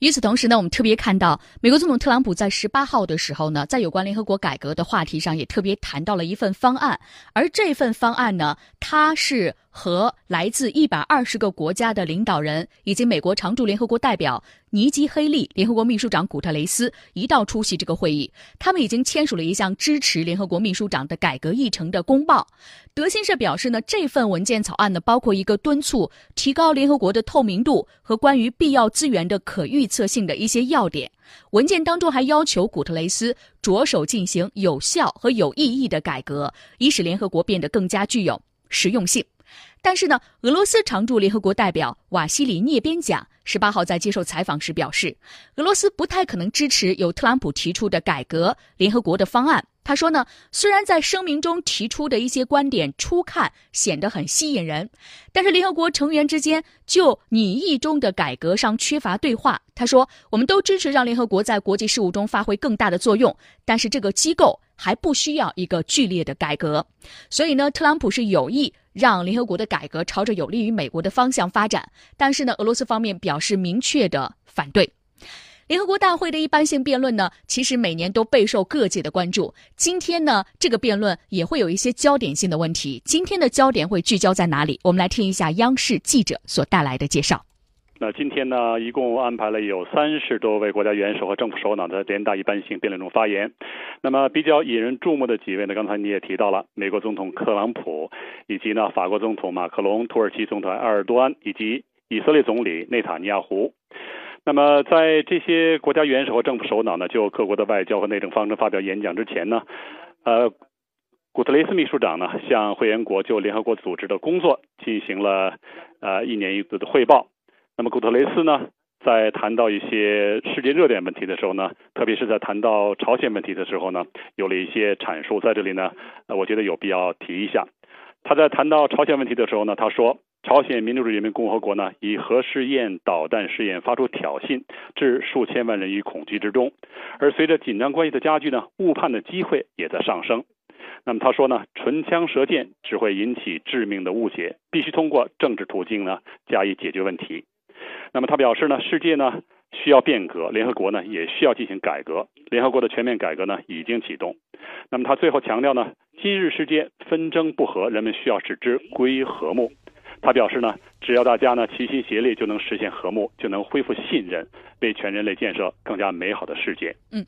与此同时呢，我们特别看到美国总统特朗普在十八号的时候呢，在有关联合国改革的话题上，也特别谈到了一份方案，而这份方案呢，它是。和来自一百二十个国家的领导人，以及美国常驻联合国代表尼基·黑利、联合国秘书长古特雷斯一道出席这个会议。他们已经签署了一项支持联合国秘书长的改革议程的公报。德新社表示呢，这份文件草案呢，包括一个敦促提高联合国的透明度和关于必要资源的可预测性的一些要点。文件当中还要求古特雷斯着手进行有效和有意义的改革，以使联合国变得更加具有实用性。但是呢，俄罗斯常驻联合国代表瓦西里涅边贾十八号在接受采访时表示，俄罗斯不太可能支持由特朗普提出的改革联合国的方案。他说呢，虽然在声明中提出的一些观点初看显得很吸引人，但是联合国成员之间就拟议中的改革上缺乏对话。他说，我们都支持让联合国在国际事务中发挥更大的作用，但是这个机构还不需要一个剧烈的改革。所以呢，特朗普是有意。让联合国的改革朝着有利于美国的方向发展，但是呢，俄罗斯方面表示明确的反对。联合国大会的一般性辩论呢，其实每年都备受各界的关注。今天呢，这个辩论也会有一些焦点性的问题。今天的焦点会聚焦在哪里？我们来听一下央视记者所带来的介绍。那今天呢，一共安排了有三十多位国家元首和政府首脑在联大一般性辩论中发言。那么比较引人注目的几位呢，刚才你也提到了，美国总统特朗普，以及呢法国总统马克龙、土耳其总统埃尔多安以及以色列总理内塔尼亚胡。那么在这些国家元首和政府首脑呢，就各国的外交和内政方针发表演讲之前呢，呃，古特雷斯秘书长呢向会员国就联合国组织的工作进行了呃一年一度的汇报。那么古特雷斯呢，在谈到一些世界热点问题的时候呢，特别是在谈到朝鲜问题的时候呢，有了一些阐述。在这里呢，呃，我觉得有必要提一下。他在谈到朝鲜问题的时候呢，他说，朝鲜民主主义人民共和国呢，以核试验、导弹试验发出挑衅，致数千万人于恐惧之中。而随着紧张关系的加剧呢，误判的机会也在上升。那么他说呢，唇枪舌剑只会引起致命的误解，必须通过政治途径呢加以解决问题。那么他表示呢，世界呢需要变革，联合国呢也需要进行改革。联合国的全面改革呢已经启动。那么他最后强调呢，今日世界纷争不和，人们需要使之归和睦。他表示呢，只要大家呢齐心协力，就能实现和睦，就能恢复信任，为全人类建设更加美好的世界。嗯。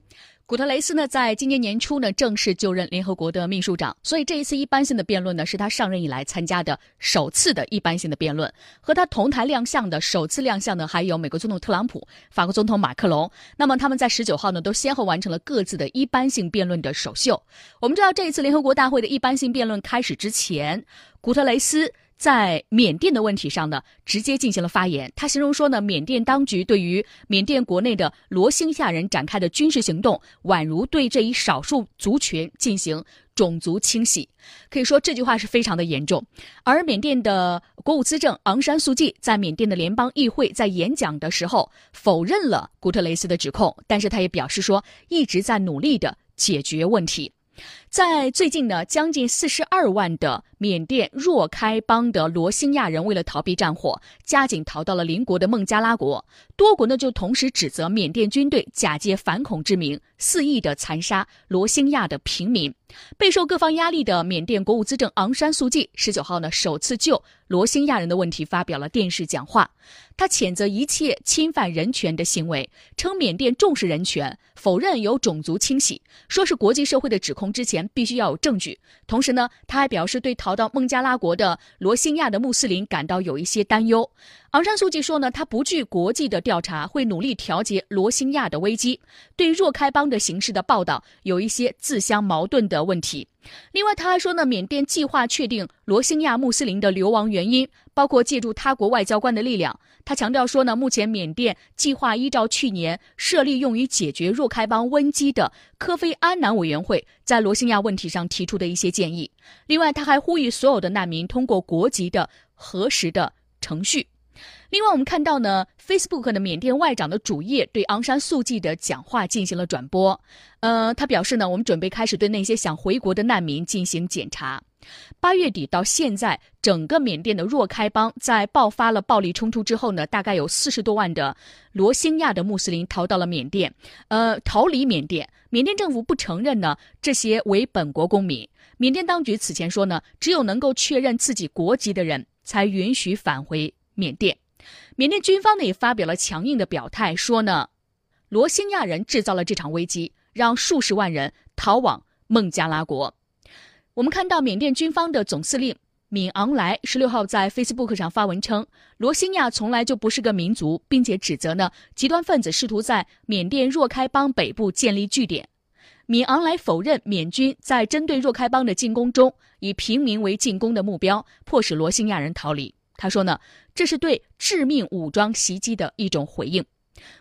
古特雷斯呢，在今年年初呢，正式就任联合国的秘书长，所以这一次一般性的辩论呢，是他上任以来参加的首次的一般性的辩论。和他同台亮相的首次亮相呢，还有美国总统特朗普、法国总统马克龙。那么他们在十九号呢，都先后完成了各自的一般性辩论的首秀。我们知道，这一次联合国大会的一般性辩论开始之前，古特雷斯。在缅甸的问题上呢，直接进行了发言。他形容说呢，缅甸当局对于缅甸国内的罗兴亚人展开的军事行动，宛如对这一少数族群进行种族清洗。可以说这句话是非常的严重。而缅甸的国务资政昂山素季在缅甸的联邦议会，在演讲的时候否认了古特雷斯的指控，但是他也表示说，一直在努力的解决问题。在最近呢，将近四十二万的缅甸若开邦的罗兴亚人为了逃避战火，加紧逃到了邻国的孟加拉国。多国呢就同时指责缅甸军队假借反恐之名，肆意的残杀罗兴亚的平民。备受各方压力的缅甸国务资政昂山素季十九号呢，首次就罗兴亚人的问题发表了电视讲话。他谴责一切侵犯人权的行为，称缅甸重视人权，否认有种族清洗，说是国际社会的指控之前必须要有证据。同时呢，他还表示对逃到孟加拉国的罗兴亚的穆斯林感到有一些担忧。昂山素季说呢，他不惧国际的调查，会努力调节罗兴亚的危机。对若开邦的形势的报道有一些自相矛盾的问题。另外，他还说呢，缅甸计划确定罗兴亚穆斯林的流亡原因，包括借助他国外交官的力量。他强调说呢，目前缅甸计划依照去年设立用于解决若开邦危机的科菲安南委员会在罗兴亚问题上提出的一些建议。另外，他还呼吁所有的难民通过国籍的核实的程序。另外，我们看到呢，Facebook 的缅甸外长的主页对昂山素季的讲话进行了转播。呃，他表示呢，我们准备开始对那些想回国的难民进行检查。八月底到现在，整个缅甸的若开邦在爆发了暴力冲突之后呢，大概有四十多万的罗兴亚的穆斯林逃到了缅甸，呃，逃离缅甸。缅甸政府不承认呢这些为本国公民。缅甸当局此前说呢，只有能够确认自己国籍的人才允许返回缅甸。缅甸军方呢也发表了强硬的表态，说呢，罗兴亚人制造了这场危机，让数十万人逃往孟加拉国。我们看到缅甸军方的总司令敏昂莱十六号在 Facebook 上发文称，罗兴亚从来就不是个民族，并且指责呢极端分子试图在缅甸若开邦北部建立据点。敏昂莱否认缅军在针对若开邦的进攻中以平民为进攻的目标，迫使罗兴亚人逃离。他说呢，这是对致命武装袭击的一种回应。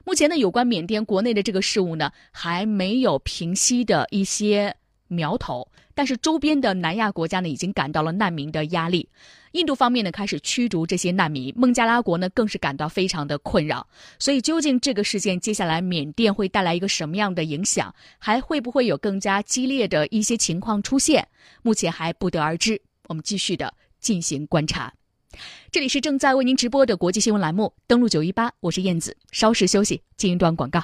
目前呢，有关缅甸国内的这个事务呢，还没有平息的一些。苗头，但是周边的南亚国家呢，已经感到了难民的压力。印度方面呢，开始驱逐这些难民；孟加拉国呢，更是感到非常的困扰。所以，究竟这个事件接下来缅甸会带来一个什么样的影响？还会不会有更加激烈的一些情况出现？目前还不得而知。我们继续的进行观察。这里是正在为您直播的国际新闻栏目，登录九一八，我是燕子。稍事休息，进一段广告。